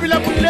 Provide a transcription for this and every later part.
Give it up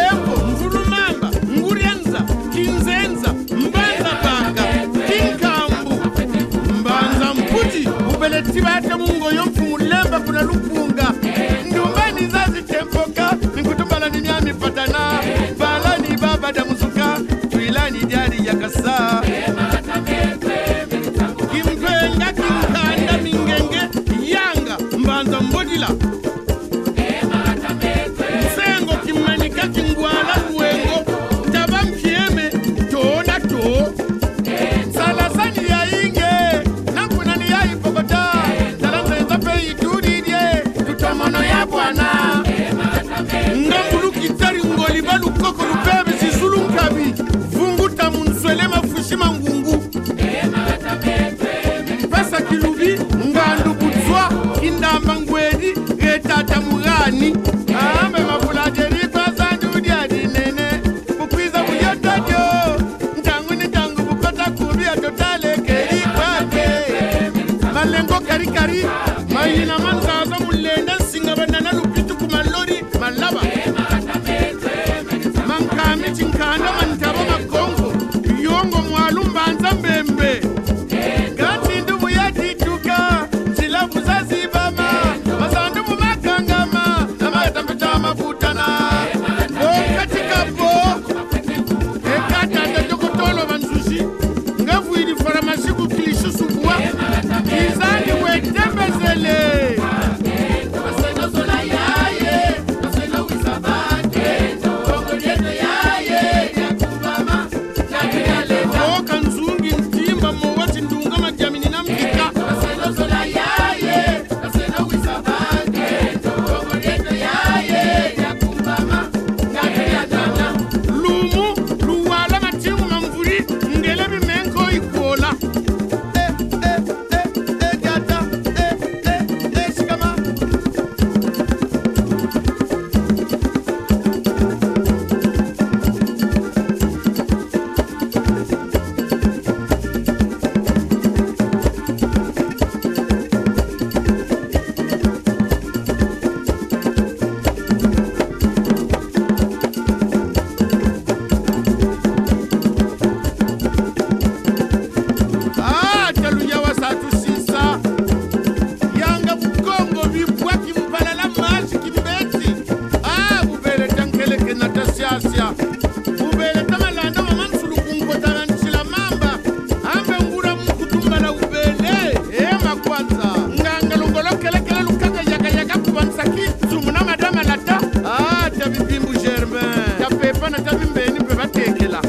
yakayaga kubansaki zumuna madama lata ah tabibimbu germain. Tapepa na tabimbeni mpe batekela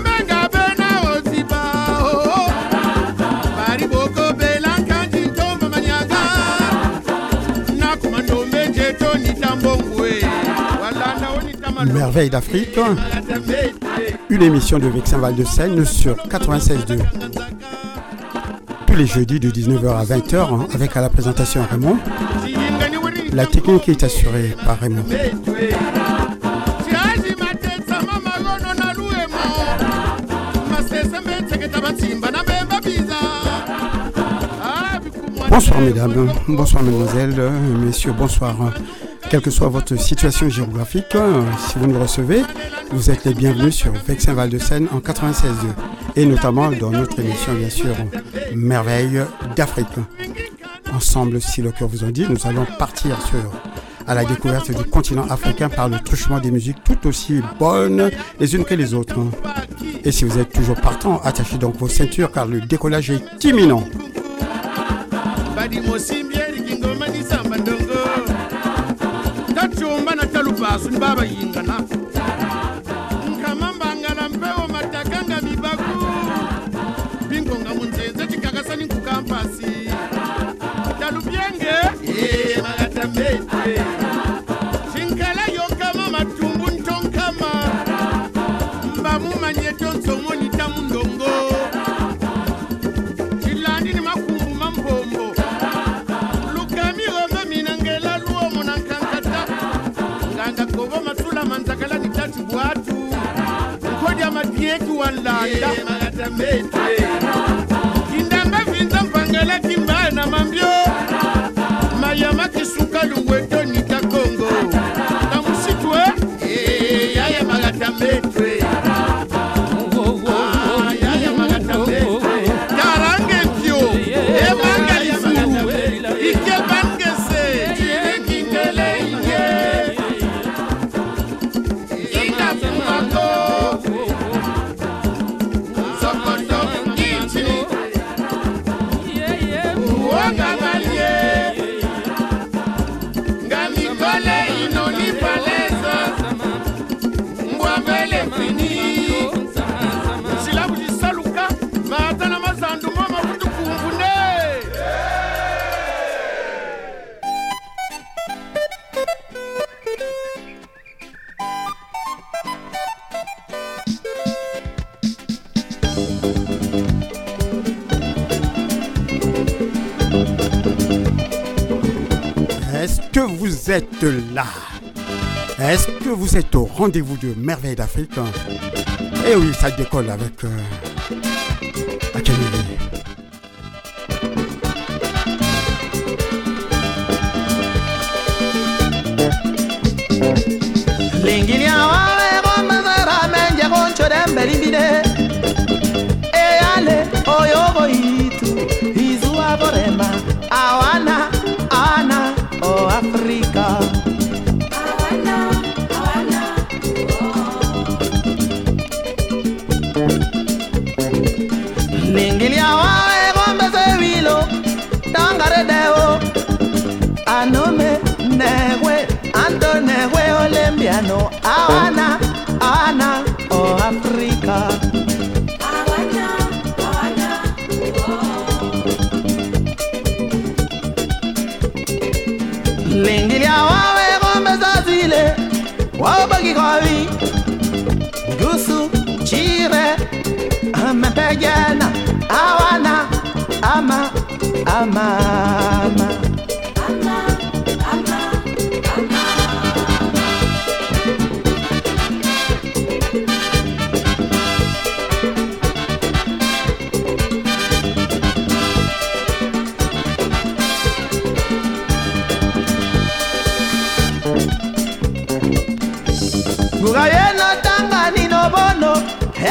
mbenga bena oziba oh. bari boko belankanji ntomba manyaga. Nakumandombe njeto nitambongwe walanda onitama Merveille d'Afrique, une émission de Vexin Val de Seine sur 96.2. Tous les jeudis de 19h à 20h hein, avec à la présentation Raymond. La technique est assurée par Raymond. Bonsoir mesdames, bonsoir mesdemoiselles, euh, messieurs, bonsoir. Quelle que soit votre situation géographique, euh, si vous nous recevez, vous êtes les bienvenus sur Vexin Val de Seine en 96.2 et notamment dans notre émission bien sûr Merveille d'Afrique. Ensemble, si le cœur vous en dit, nous allons partir à la découverte du continent africain par le truchement des musiques tout aussi bonnes les unes que les autres. Et si vous êtes toujours partant, attachez donc vos ceintures car le décollage est imminent. Chinkala yokama matumbu ntonkama mbamumanye tonsomoni tamundongo chilandi ni makumbu mampombo lukami gombe minangela luomo na nkankata. Nganga kobo matula manzakala ni tati bwatu rendez-vous de Merveille d'Afrique. Et oui, ça décolle avec euh, mahusiano hawana hawana o Afrika hawana hawana oh. Lingilia wawe ng'ombe za zile wabaki kwa Gusu chire amepejana hawana ama ama ama, ama.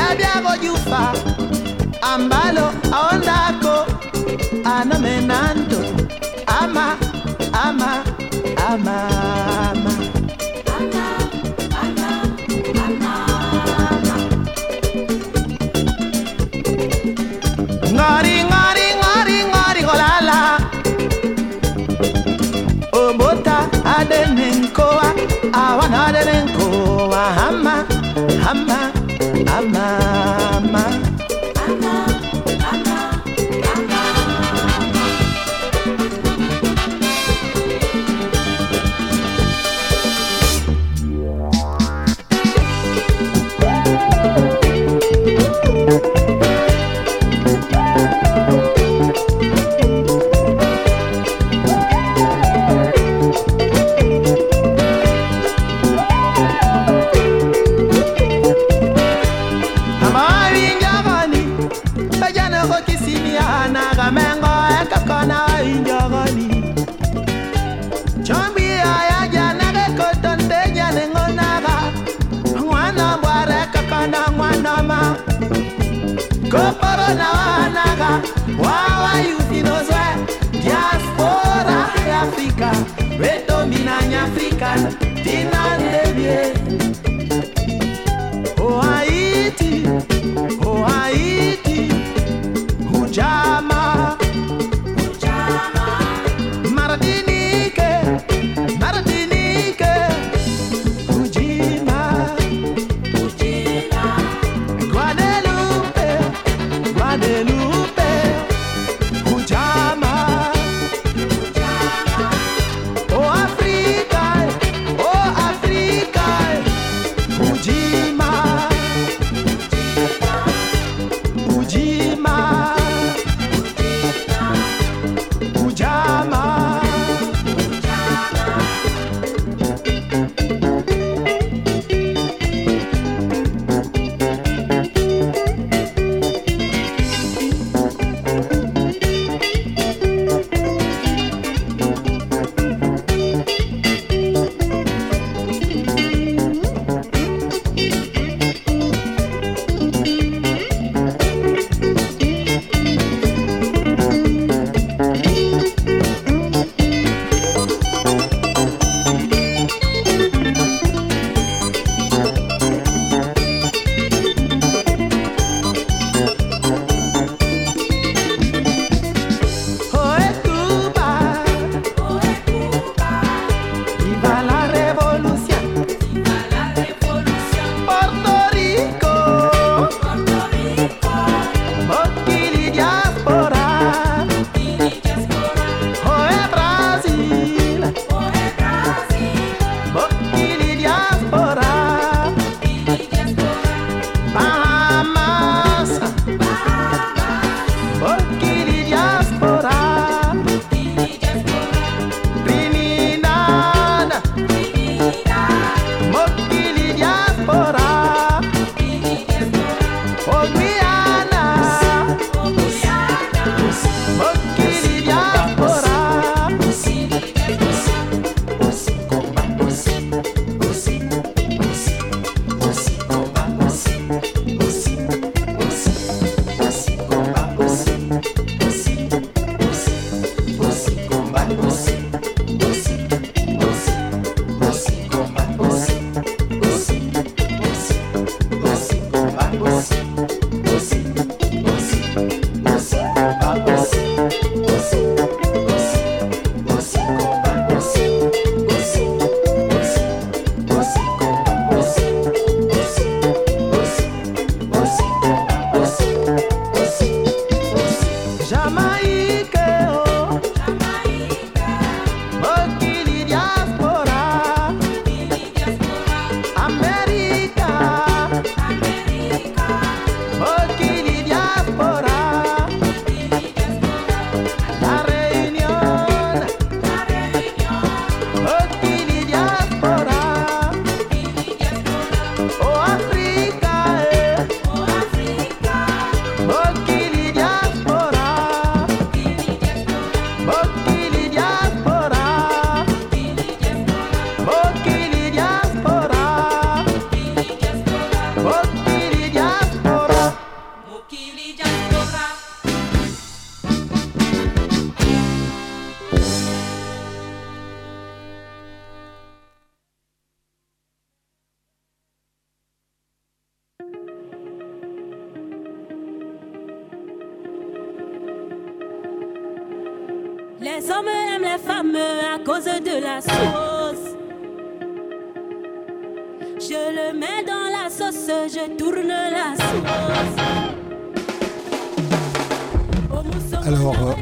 abịago gị ụfa ambalo aondako anamenando ama ama ama.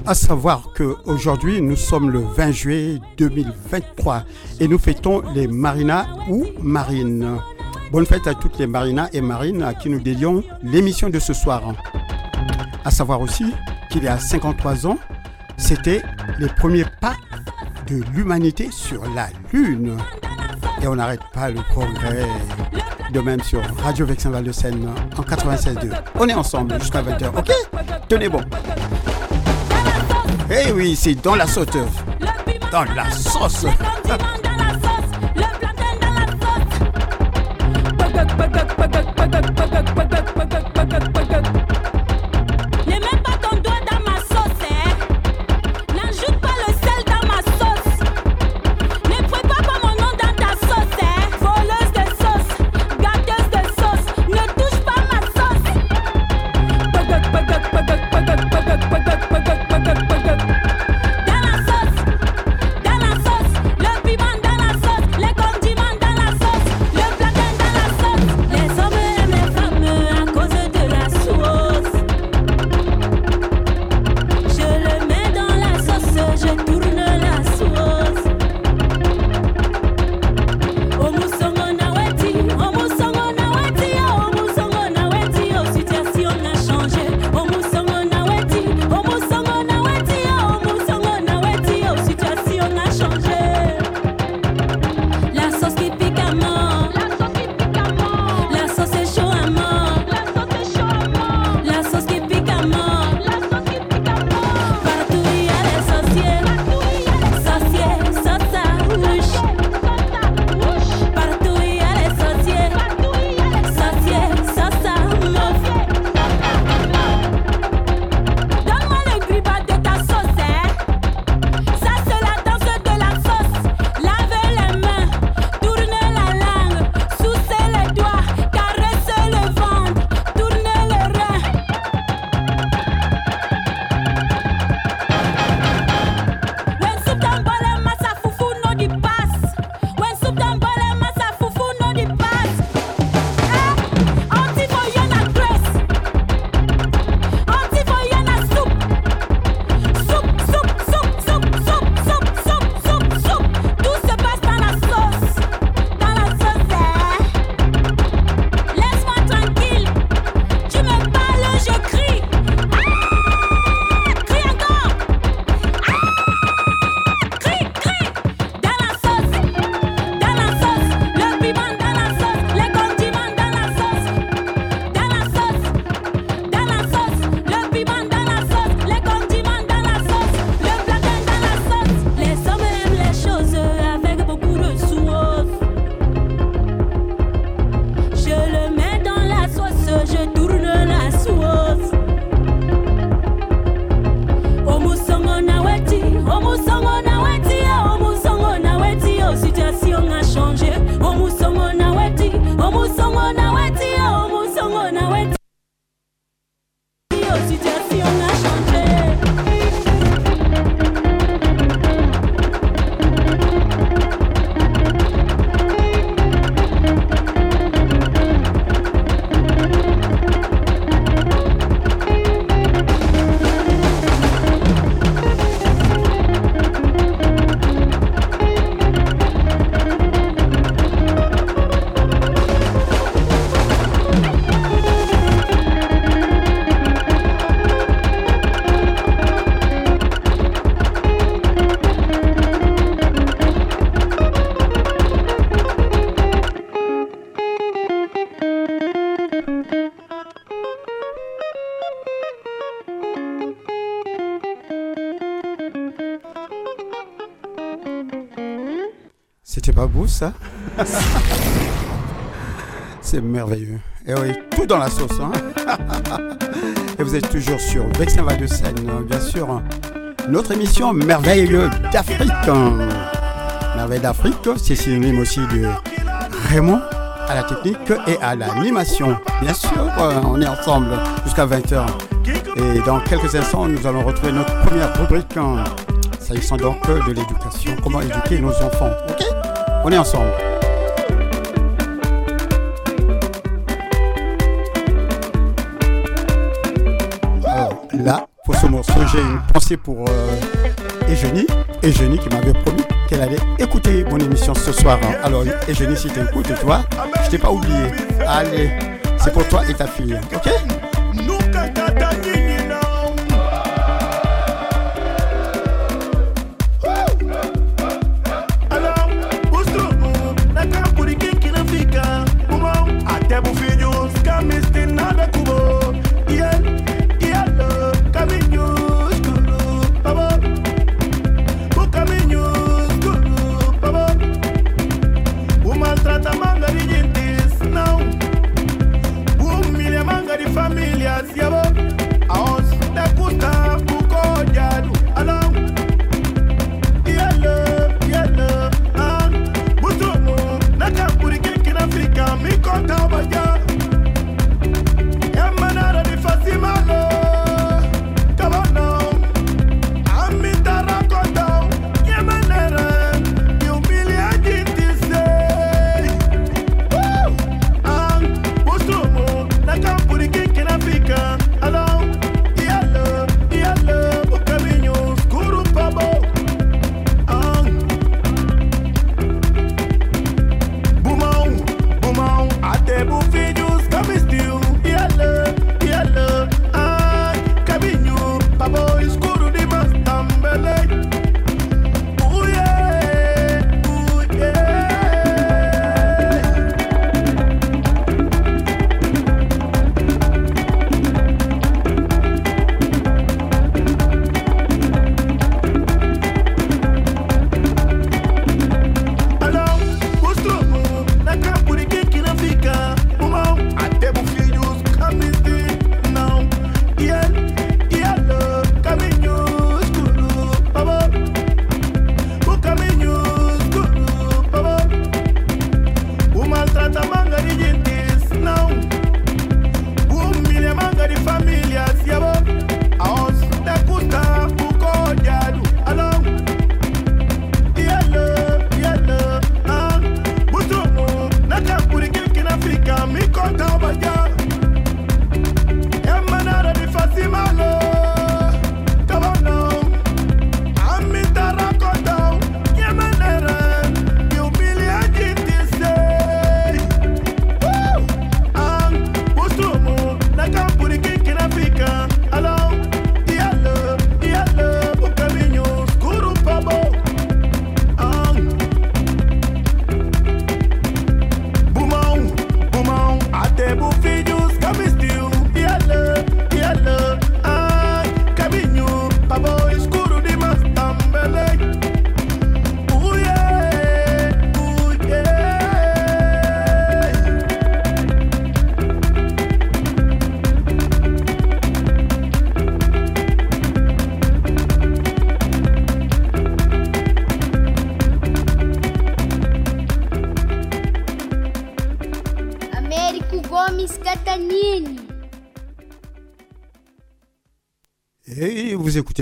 À savoir qu'aujourd'hui, nous sommes le 20 juillet 2023 et nous fêtons les marinas ou marines. Bonne fête à toutes les marinas et marines à qui nous dédions l'émission de ce soir. À savoir aussi qu'il y a 53 ans, c'était les premiers pas de l'humanité sur la Lune. Et on n'arrête pas le progrès. De même sur Radio Vexin Val de Seine en 96.2. On est ensemble jusqu'à 20h, ok? Tenez bon. Eh oui, c'est dans la sauce. Dans la sauce. Sauce. Hein Et vous êtes toujours sur Vexin Val de Seine, bien sûr. Notre émission Merveilleux d'Afrique. Merveille d'Afrique, c'est synonyme aussi de Raymond à la technique et à l'animation. Bien sûr, on est ensemble jusqu'à 20h. Et dans quelques instants, nous allons retrouver notre première rubrique. s'agissant donc de l'éducation, comment éduquer nos enfants. Ok? On est ensemble. Ce j'ai une pensée pour euh, Eugénie. Qui m'avait promis qu'elle allait écouter mon émission ce soir. Alors Eugénie, si tu écoutes, tu vois, je t'ai pas oublié. Allez, c'est pour toi et ta fille. Ok?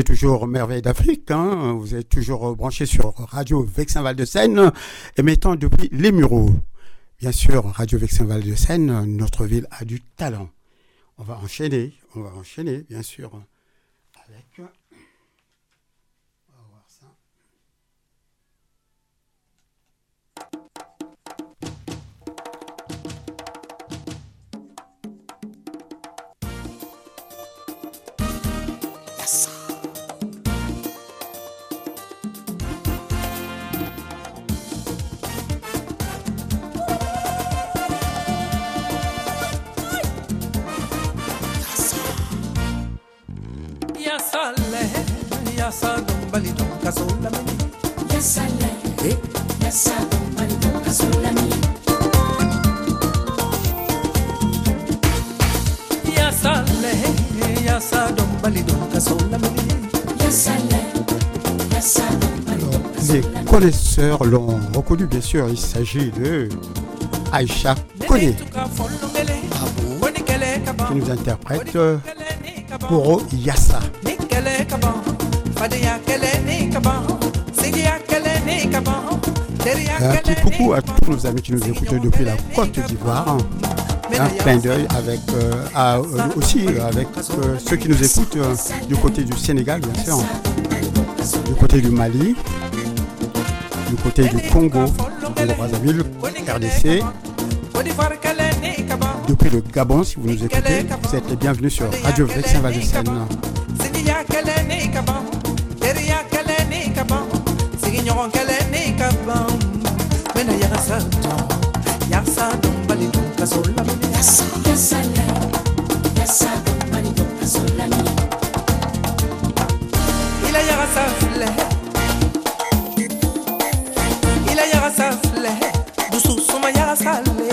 Toujours Merveille d'Afrique. Hein. Vous êtes toujours branché sur Radio Vexin Val de Seine, émettant depuis les Mureaux. Bien sûr, Radio Vexin Val de Seine, notre ville a du talent. On va enchaîner, on va enchaîner, bien sûr, avec Les connaisseurs l'ont reconnu bien sûr, il s'agit de Aïcha Kone qui nous interprète Poro Yassa. Un petit coucou à tous nos amis qui nous écoutent depuis la Côte d'Ivoire. Un clin d'œil avec euh, aussi avec ceux qui nous écoutent du côté du Sénégal, bien sûr, du côté du Mali, du côté du Congo, du Brazzaville, RDC, depuis le Gabon, si vous nous écoutez, vous êtes les bienvenus sur Radio Vexin Val de Seine. Il a yara sa filɛ il a yara sa filɛ dusu suma yara sa le.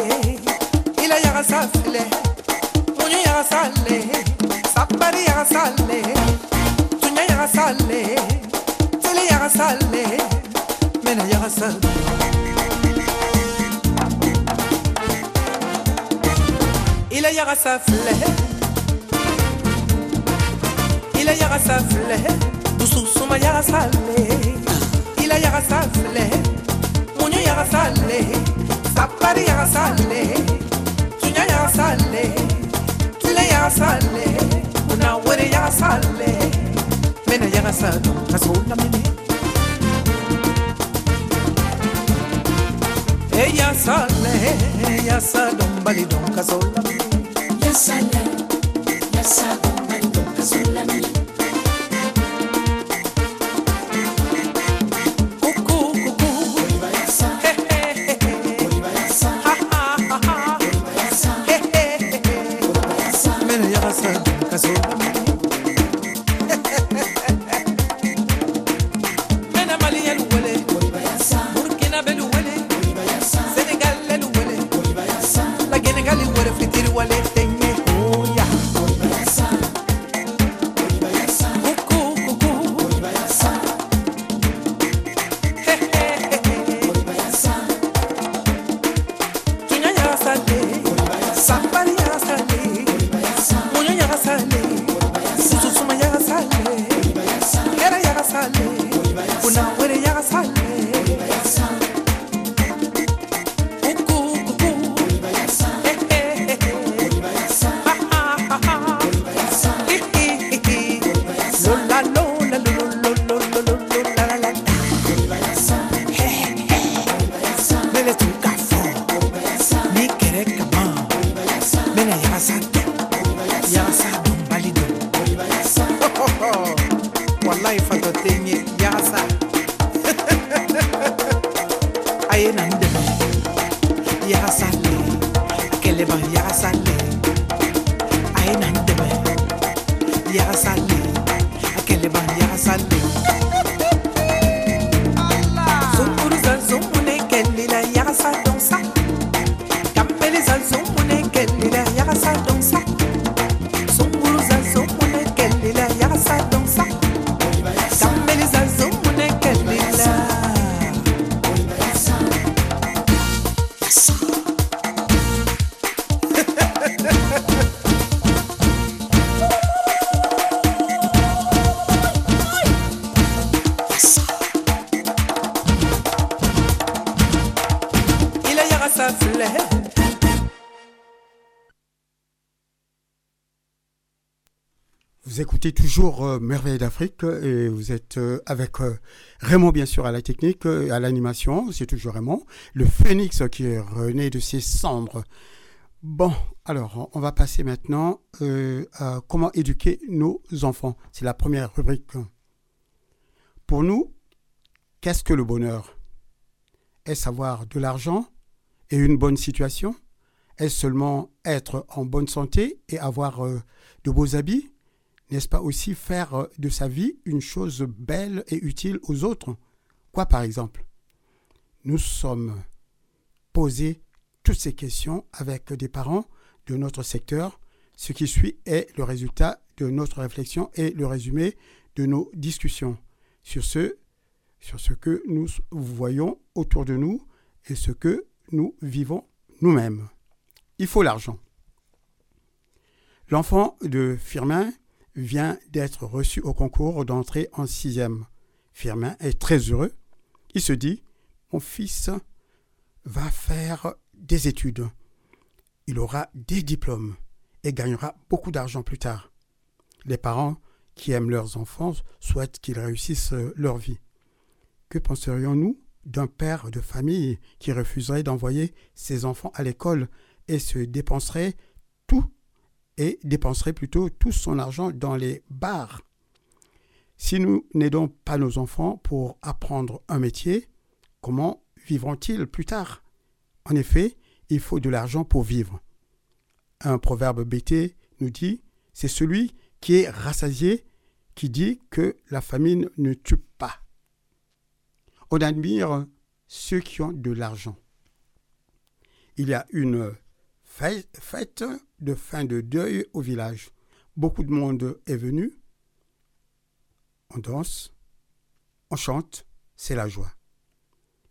Il a yara sa filɛ muɲu yara sa le. Sabari yara sa le casa. Il a yara sa flehe. Il a yara sa flehe. Dusu suma yara sa le. Il a yara sa flehe. Munyo yara sa le. Sapari yara sa le. salé. yara sa le. Tule yara sa le. Una were yara sa le. Mena yara sa don kasula. E ya sale ya sa don bali don ka so lamini ya sale ya sa don bali don ka so lamini Vous toujours euh, Merveille d'Afrique et vous êtes euh, avec euh, Raymond bien sûr à la technique, à l'animation, c'est toujours Raymond, le phénix qui est rené de ses cendres. Bon, alors on va passer maintenant à comment éduquer nos enfants. C'est la première rubrique. Pour nous, qu'est-ce que le bonheur? Est-ce avoir de l'argent et une bonne situation? Est-ce seulement être en bonne santé et avoir de beaux habits? N'est-ce pas aussi faire de sa vie une chose belle et utile aux autres? Quoi par exemple? Nous sommes posés toutes ces questions avec des parents de notre secteur. Ce qui suit est le résultat de notre réflexion et le résumé de nos discussions sur ce, sur ce que nous voyons autour de nous et ce que nous vivons nous-mêmes. Il faut l'argent. L'enfant de Firmin vient d'être reçu au concours d'entrée en sixième. Firmin est très heureux. Il se dit, mon fils va faire des études. Il aura des diplômes et gagnera beaucoup d'argent plus tard. Les parents qui aiment leurs enfants souhaitent qu'ils réussissent leur vie. Que penserions-nous d'un père de famille qui refuserait d'envoyer ses enfants à l'école et se dépenserait tout et dépenserait plutôt tout son argent dans les bars Si nous n'aidons pas nos enfants pour apprendre un métier, comment vivront-ils plus tard? En effet, il faut de l'argent pour vivre. Un proverbe BT nous dit c'est celui qui est rassasié qui dit que la famine ne tue pas. On admire ceux qui ont de l'argent. Il y a une fête de fin de deuil au village. Beaucoup de monde est venu. On danse, on chante, c'est la joie.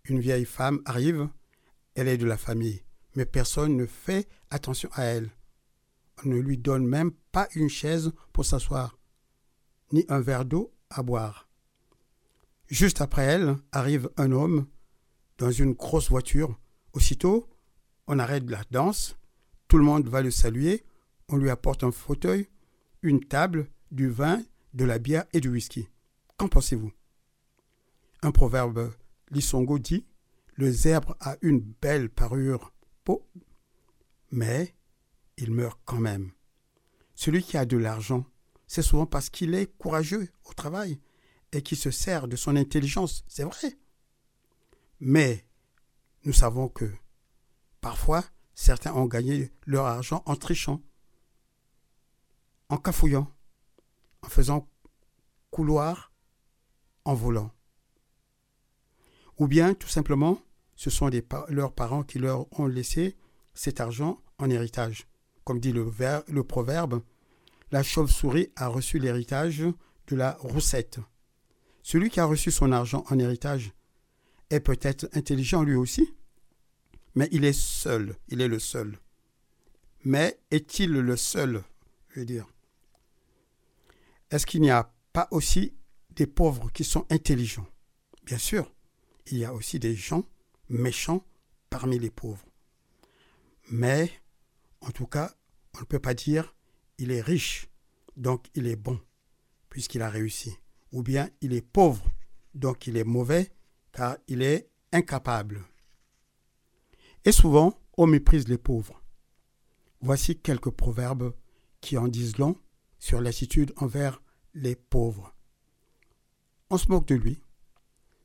Une vieille femme arrive, elle est de la famille, mais personne ne fait attention à elle. On ne lui donne même pas une chaise pour s'asseoir, ni un verre d'eau à boire. Juste après elle arrive un homme dans une grosse voiture. Aussitôt, on arrête la danse, tout le monde va le saluer, on lui apporte un fauteuil, une table, du vin, de la bière et du whisky. Qu'en pensez-vous? Un proverbe Lisongo dit Le zèbre a une belle parure, mais il meurt quand même. Celui qui a de l'argent, c'est souvent parce qu'il est courageux au travail et qui se sert de son intelligence, c'est vrai. Mais nous savons que parfois, certains ont gagné leur argent en trichant, en cafouillant, en faisant couloir, en volant. Ou bien, tout simplement, ce sont leurs parents qui leur ont laissé cet argent en héritage. Comme dit le proverbe, la chauve-souris a reçu l'héritage de la roussette. Celui qui a reçu son argent en héritage est peut-être intelligent lui aussi, mais il est seul, il est le seul. Mais est-il le seul, je veux dire? Est-ce qu'il n'y a pas aussi des pauvres qui sont intelligents? Bien sûr, il y a aussi des gens méchants parmi les pauvres. Mais, en tout cas, on ne peut pas dire il est riche, donc il est bon, puisqu'il a réussi. Ou bien il est pauvre, donc il est mauvais, car il est incapable. Et souvent, on méprise les pauvres. Voici quelques proverbes qui en disent long sur l'attitude envers les pauvres. On se moque de lui.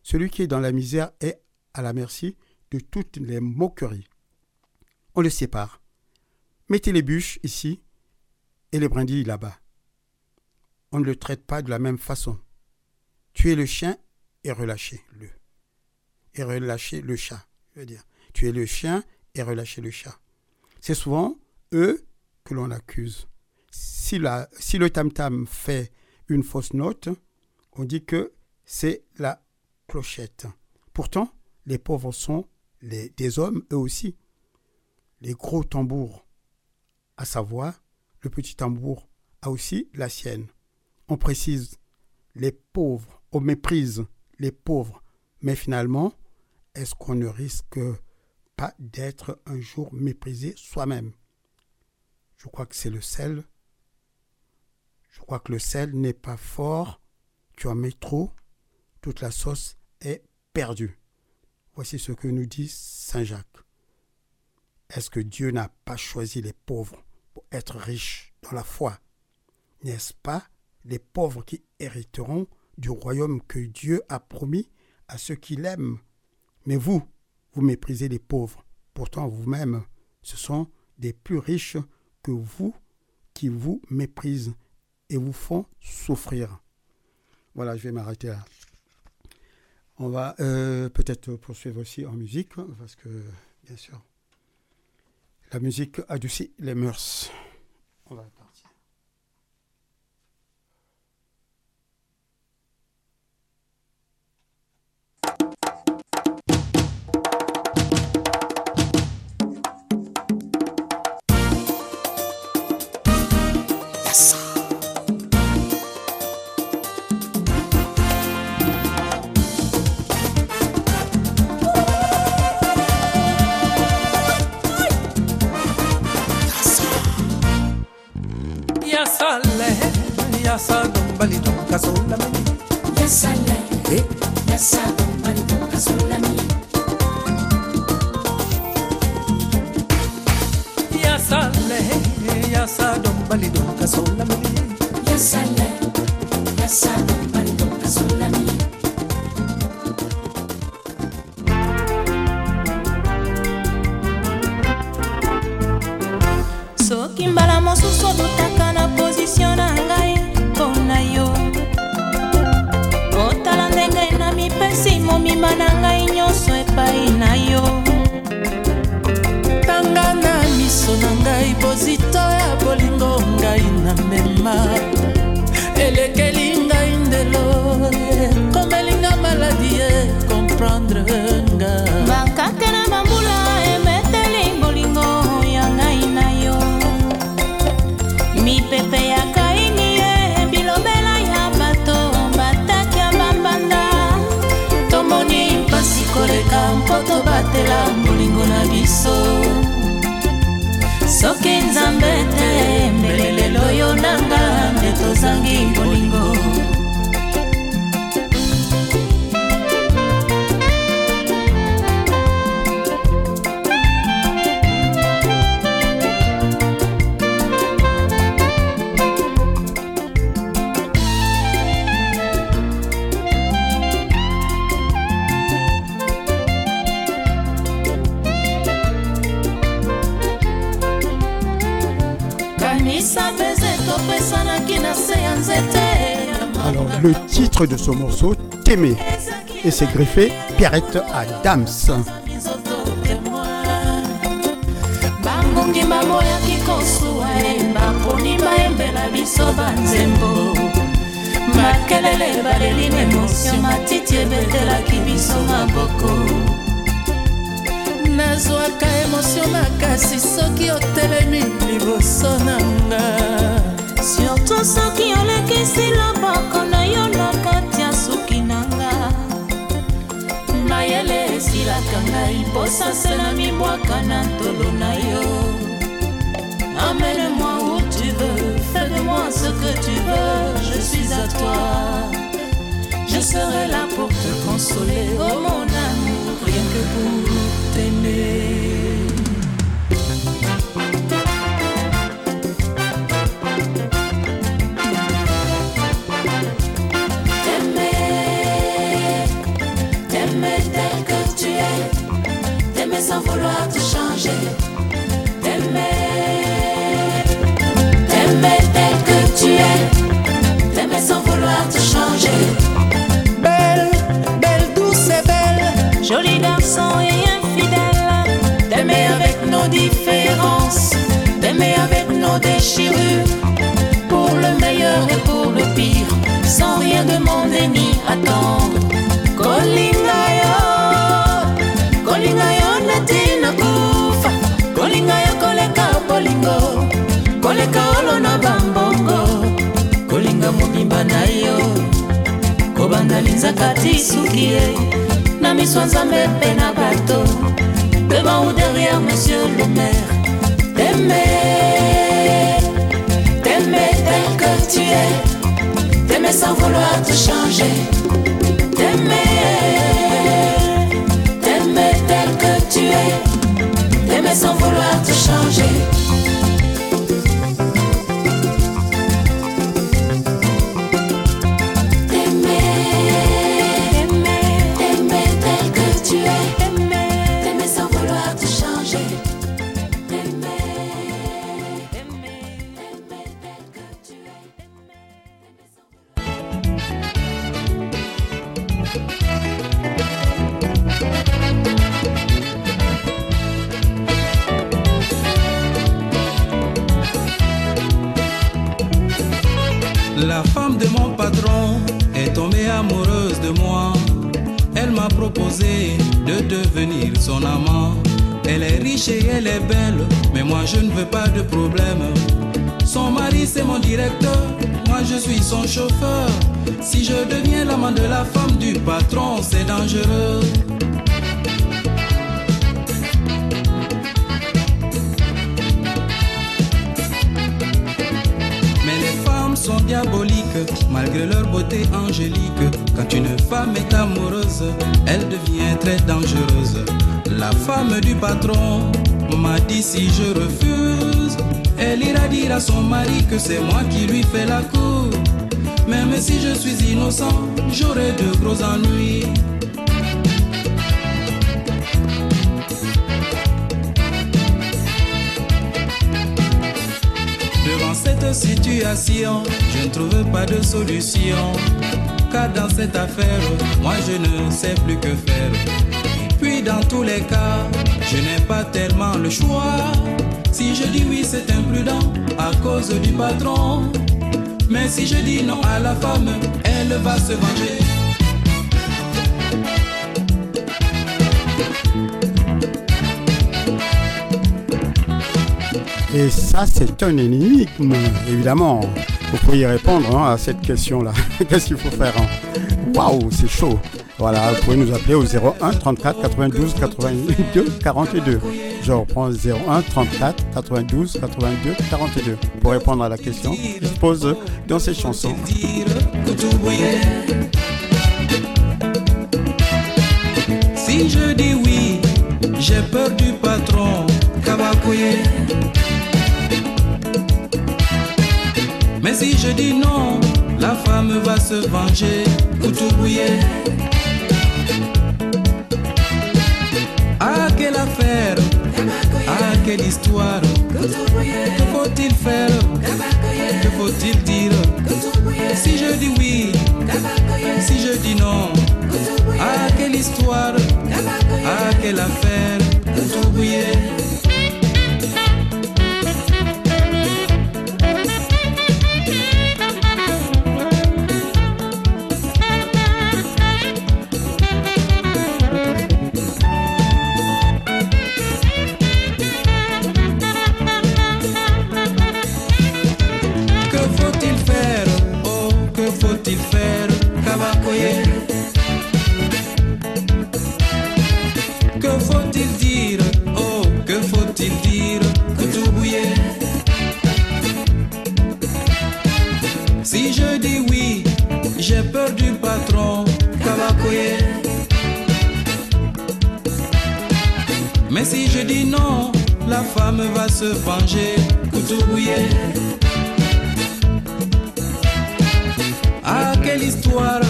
Celui qui est dans la misère est à la merci de toutes les moqueries. On le sépare. Mettez les bûches ici et les brindilles là-bas. On ne le traite pas de la même façon. Tuez le chien et relâchez-le. Et relâchez le chat, je veux dire. Tuez le chien et relâchez le chat. C'est souvent eux que l'on accuse. Si, le tam-tam fait une fausse note, on dit que c'est la clochette. Pourtant, les pauvres sont les, des hommes eux aussi. Les gros tambours à sa voix, le petit tambour a aussi la sienne. On précise les pauvres, on méprise les pauvres, mais finalement, est-ce qu'on ne risque pas d'être un jour méprisé soi-même Je crois que c'est le sel. Je crois que le sel n'est pas fort. Tu en mets trop, toute la sauce est perdue. Voici ce que nous dit Saint Jacques. Est-ce que Dieu n'a pas choisi les pauvres pour être riches dans la foi? N'est-ce pas les pauvres qui hériteront du royaume que Dieu a promis à ceux qui l'aiment? Mais vous, vous méprisez les pauvres. Pourtant, vous-même, ce sont des plus riches que vous qui vous méprisent et vous font souffrir. Voilà, je vais m'arrêter là. On va euh, peut-être poursuivre aussi en musique, parce que, bien sûr, la musique adoucit les mœurs. On va le titre de ce morceau, T'aimer. Et c'est greffé Pierrette Adams. Minzoto témoin. bangungi baboyaki kosuwa ye baponi bayembela biso banzembo makelele baleli na emotio matiti ebetelaki biso maboko nazwaka emotio makasi soki otelemi liboso na nga surtout soki olekisi loboko na yo na esilaka ngai mposa se na mibwaka na tolo na yo Emmène-moi où tu veux, fais de moi ce que tu veux, je suis à toi. Je serai là pour te consoler, oh mon amour, rien que pour. T'aimer, t'aimer sans vouloir te changer. T'aimer, t'aimer tel que tu es, t'aimer sans vouloir te changer. belle belle douce et belle Joli garçon et infidèle, t'aimer avec nos différences t'aimer avec nos déchirures, pour le meilleur et pour le pire, sans rien demander ni attendre. Kolinga kobanda linzaka ti suki ye, na miso nzambe mpe na bato, devant ou derrière monsieur le maire, t'aimer, t'aimer tel que tu es, t'aimer sans vouloir te changer, t'aimer, t'aimer tel que tu es, t'aimer sans vouloir te changer. Je ne veux pas de problème. Son mari c'est mon directeur, moi je suis son chauffeur. Si je deviens l'amant de la femme du patron, c'est dangereux. Mais les femmes sont diaboliques, malgré leur beauté angélique. Quand une femme est amoureuse, elle devient très dangereuse. La femme du patron m'a dit si je refuse, elle ira dire à son mari que c'est moi qui lui fais la cour. Même si je suis innocent, j'aurai de gros ennuis. Devant cette situation, je ne trouve pas de solution. Car dans cette affaire, moi je ne sais plus que faire. Puis dans tous les cas, je n'ai pas tellement le choix. Si je dis oui, c'est imprudent à cause du patron. Mais si je dis non à la femme, elle va se venger. Et ça, c'est un énigme, évidemment. Vous pouvez y répondre hein, à cette question-là. Qu'est-ce qu'il faut faire hein? Waouh, c'est chaud. Voilà, vous pouvez nous appeler au 01 34 92 82 42. Je reprends 01 34 92 82 42 pour répondre à la question qui se pose dans ces chansons. Si je dis oui, j'ai peur du patron Kabakoye. Mais si je dis non, la femme va se venger. Quelle affaire! Ah, quelle histoire! Que faut-il faire? Que faut-il dire Si je dis oui, si je dis non Ah quelle histoire Ah quelle affaire Que faut-il faire? Oh, que faut-il faire? Kabakoye Que faut-il dire? Oh, que faut-il dire? Koutoubouye Si je dis oui, j'ai peur du patron. Kabakoye Mais si je dis non, la femme va se venger. Koutoubouye quelle histoire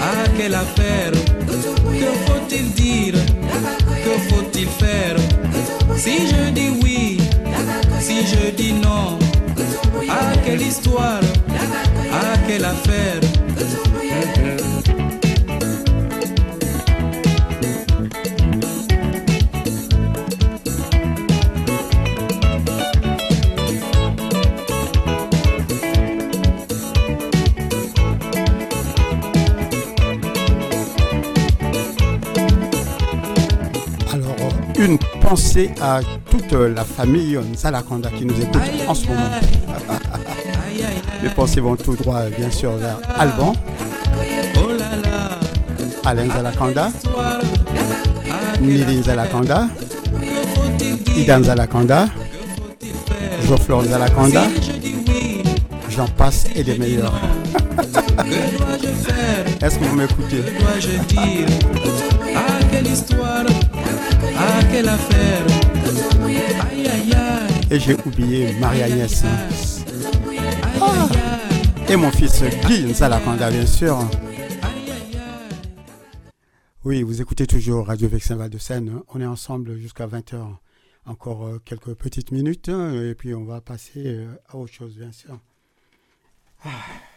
Ah, quelle affaire. Que faut-il dire Que faut-il faire? Si je dis oui Si je dis non Ah, quelle histoire Ah, quelle affaire pensée à toute la famille Nzalakanda qui nous écoute en ce moment. Les pensées vont tout droit, bien sûr, vers Alban, Alain Nzalakanda, Nili Nzalakanda, que faut-il dire Ida Nzalakanda, Que faut-il faire Geofflor Nzalakanda, Si je dis oui j'en passe et des meilleurs. Est-ce que vous m'écoutez? Que dois-je dire quelle histoire? Ah, quelle affaire Aïe, aïe, aïe Et j'ai oublié Marie-Agnès hein. Aïe, aïe et mon fils Guy Nzalakanda, bien sûr. Oui, vous écoutez toujours Radio Vexin Val de Seine. On est ensemble jusqu'à 20h. Encore euh, quelques petites minutes hein, et puis on va passer euh, à autre chose, bien sûr. Sibumi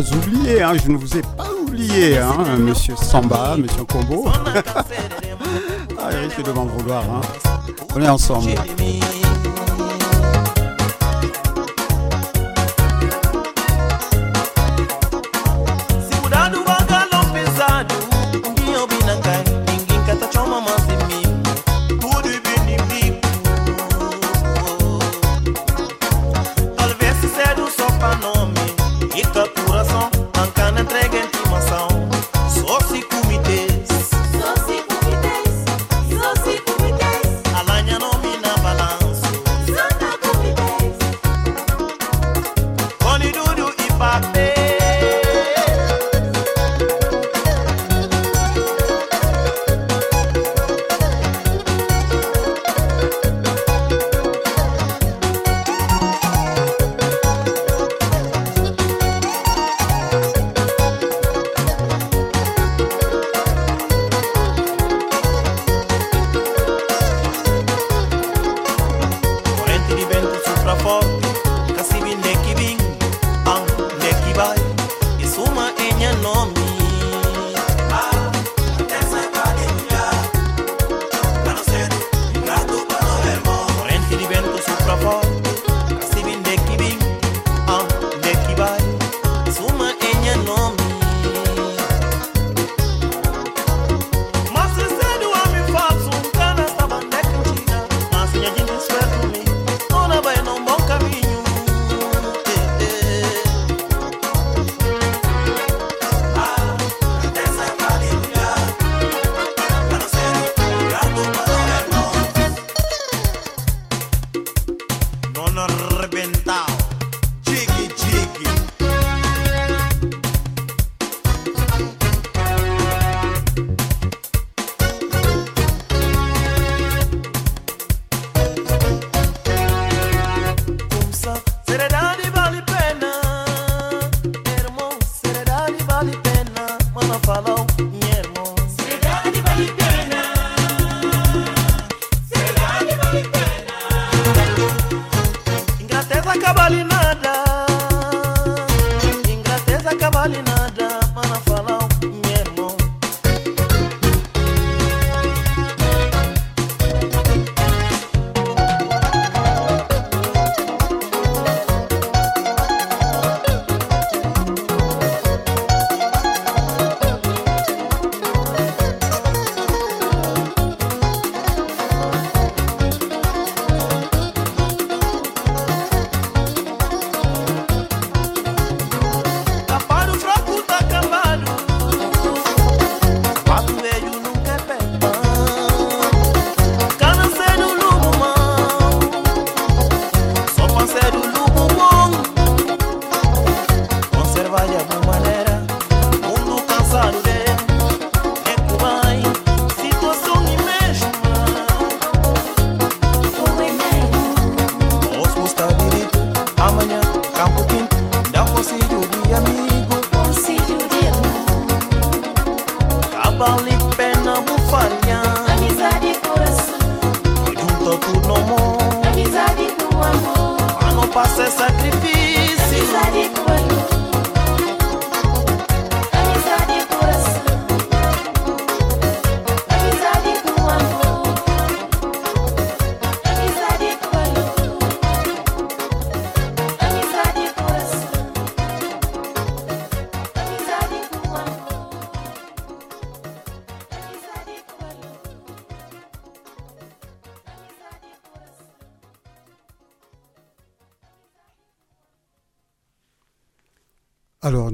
oublié, hein, je ne vous ai pas oublié, hein, monsieur Samba, monsieur Combo. ah, il risque de m'en vouloir. Hein. On est ensemble.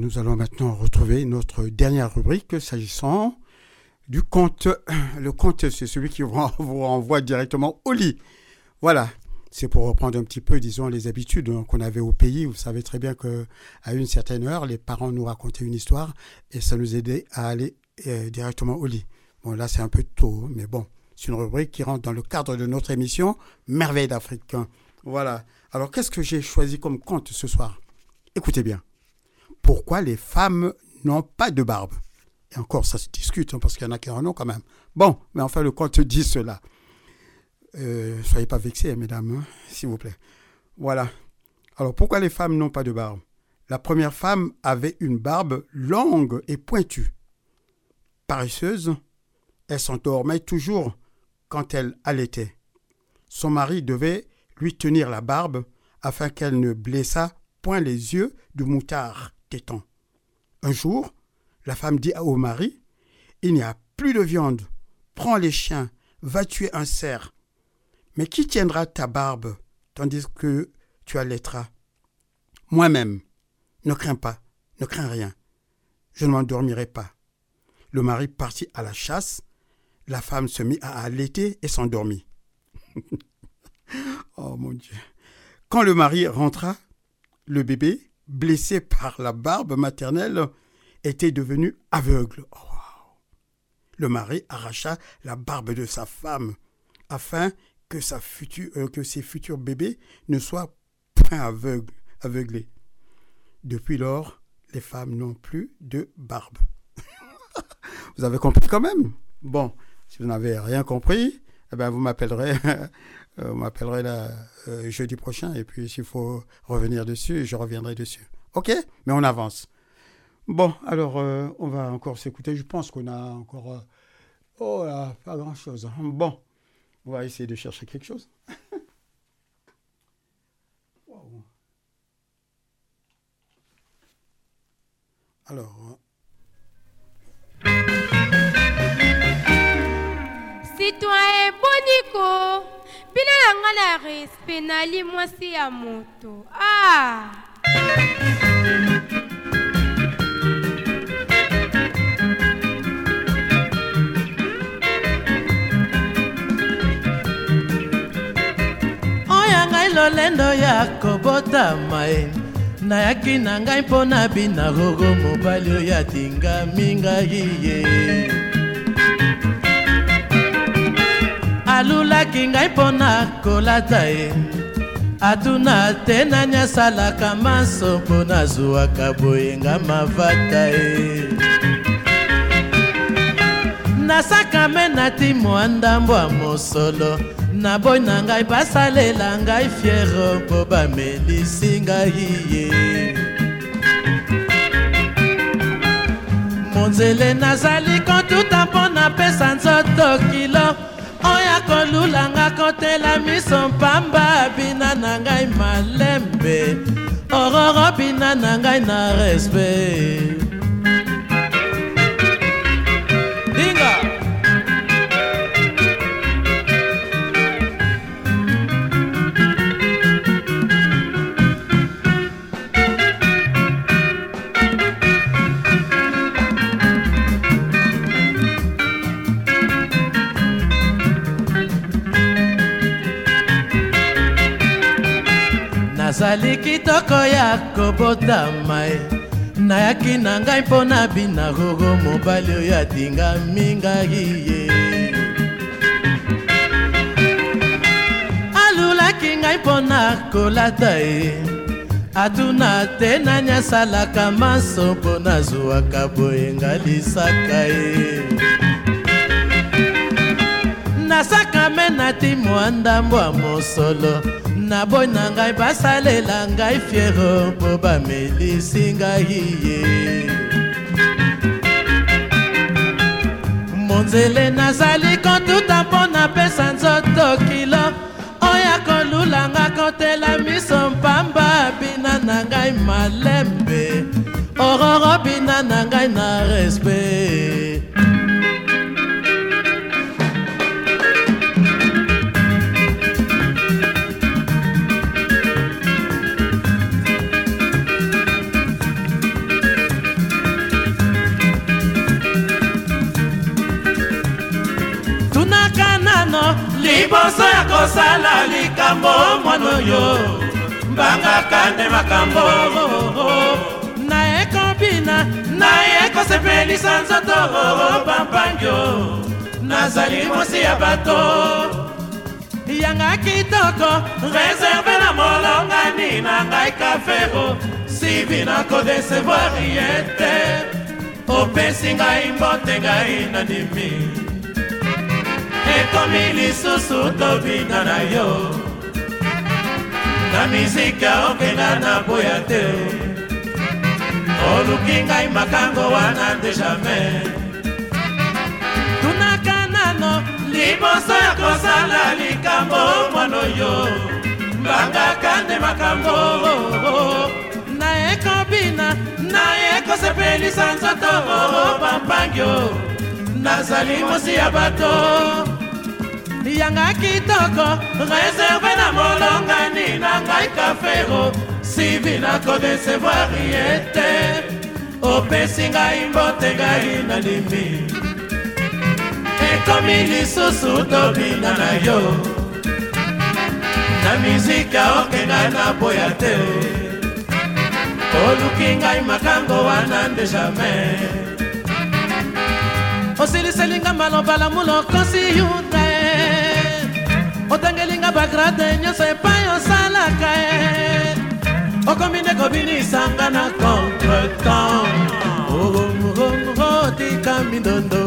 nous allons maintenant retrouver notre dernière rubrique s'agissant du conte. Le conte, c'est celui qui vous renvoie directement au lit. Voilà. C'est pour reprendre un petit peu, disons, les habitudes hein, qu'on avait au pays. Vous savez très bien que à une certaine heure, les parents nous racontaient une histoire et ça nous aidait à aller euh, directement au lit. Bon, là, c'est un peu tôt, hein, mais bon, c'est une rubrique qui rentre dans le cadre de notre émission Merveille d'Afrique. Hein. Voilà. Alors, qu'est-ce que j'ai choisi comme conte ce soir? Écoutez bien pourquoi les femmes n'ont pas de barbe. Et encore, ça se discute, hein, parce qu'il y en a qui en ont quand même. Bon, mais enfin, le compte dit cela. Euh, soyez pas vexés, hein, mesdames, hein, s'il vous plaît. Voilà. Alors, pourquoi les femmes n'ont pas de barbe? La première femme avait une barbe longue et pointue. Paresseuse, elle s'endormait toujours quand elle allaitait. Son mari devait lui tenir la barbe afin qu'elle ne blessât point les yeux du moutard un jour, la femme dit au mari Il n'y a plus de viande. Prends les chiens, va tuer un cerf. Mais qui tiendra ta barbe tandis que tu allaiteras? Moi-même. Ne crains pas, ne crains rien. Je ne m'endormirai pas. Le mari partit à la chasse. La femme se mit à allaiter et s'endormit. oh mon Dieu. Quand le mari rentra, le bébé, blessé par la barbe maternelle, était devenu aveugle. Oh. Le mari arracha la barbe de sa femme afin que, euh, ses futurs bébés ne soient point aveuglés. Depuis lors, les femmes n'ont plus de barbe. vous avez compris quand même? Bon, si vous n'avez rien compris, eh ben vous m'appellerez, vous m'appellerez là, euh, jeudi prochain et puis s'il faut revenir dessus, je reviendrai dessus. Ok? Mais on avance. Bon, alors euh, on va encore s'écouter. Je pense qu'on a encore... euh, oh là, pas grand-chose. Bon, on va essayer de chercher quelque chose. Wow. Alors, citoyen boniko bino na nga na respect nali mwasi ya moto. Ah. oyo ngai lolendo ya kobotama ye nayaki na ngai mpo na bina gogo mobali oyo atingami ngai ye alulaki ngai mpo na kolata ye. Atuna te nani asalaka maso mpo nazwwaka boyenga mavata ye. Nasakame nati mwa ndambo ya mosolo na boyi na ngai basalela ngai fiere mpo bamelisi ngai ye. Monzele nazali kotuta mpo napesa nzoto kilo oyo kolulanga kotela miso mpamba bina na ngai malembe. Ororo bina na ngai na respect nazali kitoko ya kobotama ye nayaki na ngai mpo na bina gogo mobali oyo atingami ngai ye. Alulaki ngai mpo na kolata ye. Atuna te nani asalaka maso mpo nazwwaka boyenga lisaka ye nasakame nati mwa ndambo ya mosolo. Na boyi na ngai basalela ngai fiero mpo bamelisi ngai ye monzele nazali kotuta mpo napesa nzoto kilo. Oyo kolulanga kotela miso mpamba bina na ngai malembe. Ororo bina na ngai na respect kosala likambo mwana oyo. Mbangaka nde makambo naye kobina naye kosepelisa nzoto pampangio nazali mosi ya bato. Yanga kitoko reserve na molongani na ngai kafero sivi na kodesevoir ye te opesi ngai mbote ngai nandimi ekomi lisusu tobina na yo. Na mizika okenda na boya te. Oluki ngai makango wana nde jamai tunaka nano liboso ya kosala likambo mwana oyo. Mbangaka nde makambo. Naye kobina naye kosepelisa nzoto bampangio nazali mosi ya bato yanga kitoko reserve na molongani na ngai kafero sivi nakodesevoir ye te. Opesi ngai mbote ngai nalimi ekomi lisusu tobina na yo. Na mizika okenga na boya te. Oluki ngai makango wana nde jamai osiliselinga maloba lamulo kosi yuta e otangelinga bagrade nyonso epai osalaka e. Okomi nde kobinisanga na contretemps. Tika mindondo.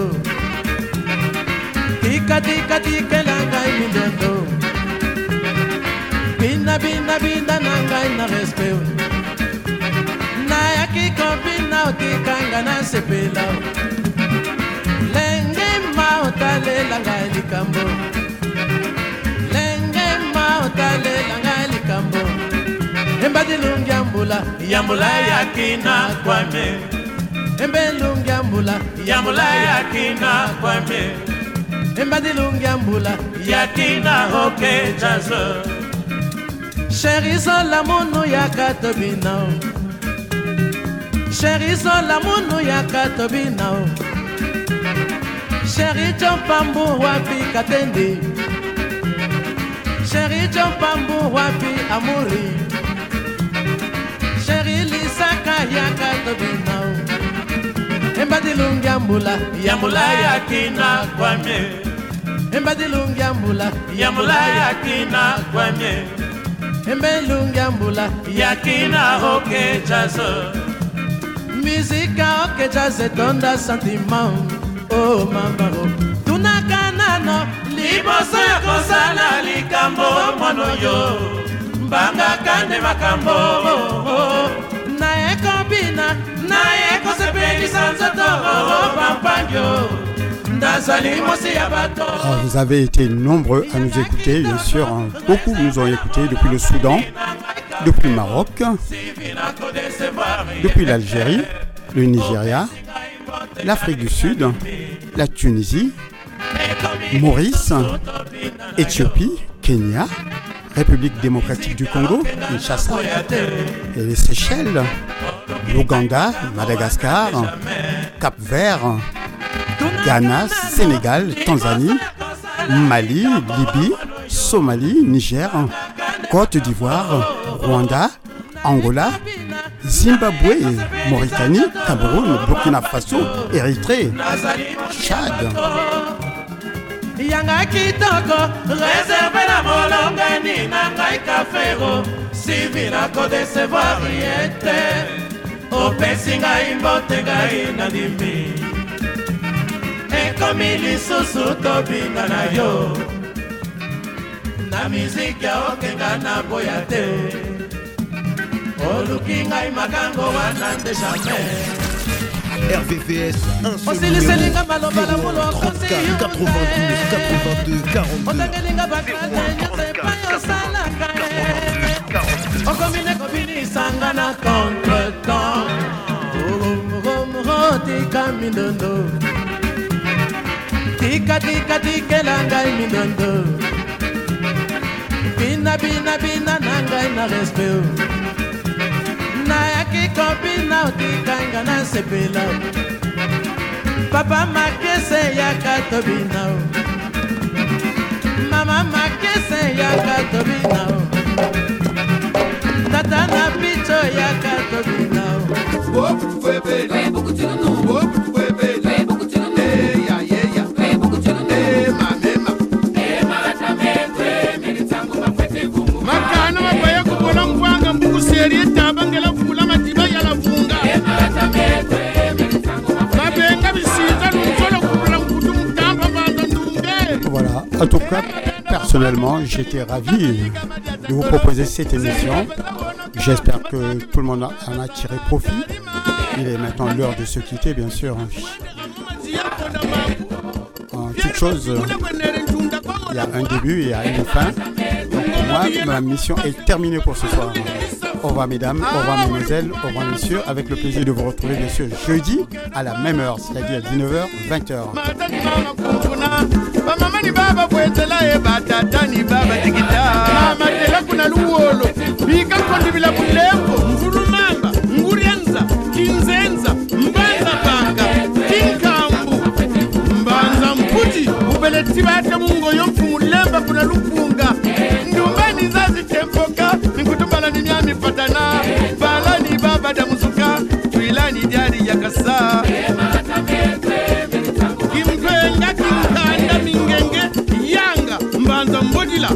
Tika tika tikela ngai mindondo. Bina bina bina na ngai na respect. Nayaki kobina otikanga na sepela. Lenge ma otalela ngai likambo embadilungi yambula yambula yakina kwame. Embelungi yambula yambula yakina kwame. Embadilungi yambula yakina oke jazo. Sherizola munu yakatobina o sherizola munu yakatobina o sheri jompambu wapi katende sheri jompambu wapi amuri yaka tobina embadilungi ambula yambula yakina kwamye embadilungi ambula yambula yakina kwamye embelungi ambula yakina oke chaso mizika oke chase tonda sentiment o oh, mamao oh. tunaka nano liboso ya kosala likambo mwana oyo mbangaka nde makambo oh, oh. oh. Ah, Vous avez été nombreux à nous écouter, bien sûr. hein. Beaucoup nous ont écoutés depuis le Soudan, depuis le Maroc, depuis l'Algérie, le Nigeria, l'Afrique du Sud, la Tunisie, Maurice, Éthiopie, Kenya, République démocratique du Congo, Kinshasa, les Seychelles, l'Ouganda, Madagascar, Cap-Vert, Ghana, Sénégal, Tanzanie, Mali, Libye, Somalie, Niger, Côte d'Ivoire, Rwanda, Angola, Zimbabwe, Mauritanie, Cameroun, Burkina Faso, Érythrée, Tchad. Yanga kitoko reserve na molongani na ngai kafero. Sivi nakodesevoir ye te opesi ngai mbote ngai nandimi ekomi lisusu tobinga na yo. Na miziki aokenga na boya te. Oluki ngai makango wana nde jamai RVVS, un seul osiliselinga numéro, maloba la mulo 34 92 82 42. otangelinga bakala nyonso epai osalaka ye okomine kobinisanga na contretemps. Tika mindondo tika tika tikela ngai mindondo bina bina bina na ngai na respect nayaki kobina otikanga na sepela papa makese yaka tobina o mama makese yaka tobina o tata na bicho yaka tobina o en tout cas, personnellement, j'étais ravi de vous proposer cette émission J'espère que tout le monde en a tiré profit. Il est maintenant l'heure de se quitter, bien sûr. En toute chose, il y a un début et il y a une fin. Donc pour moi, ma mission est terminée pour ce soir. Au revoir mesdames, au revoir mesdemoiselles, au revoir messieurs. Avec le plaisir de vous retrouver bien sûr jeudi à la même heure, c'est-à-dire 19h, 20h. bamama ni baba bwenzela ye batata ni baba tikita matela kuna luwolo bikakondibila bulembo mvulumamba nguryanza kinzenza mbanza panga kinkambu mbanza mputi ubeleti bate mungoyo mfumulemba kuna lupunga ndumbani zazitempoka Baba da muzuka tuilani diari ya kasa. Kimtwenga kimkanda mingenge yanga mbanza mbodila.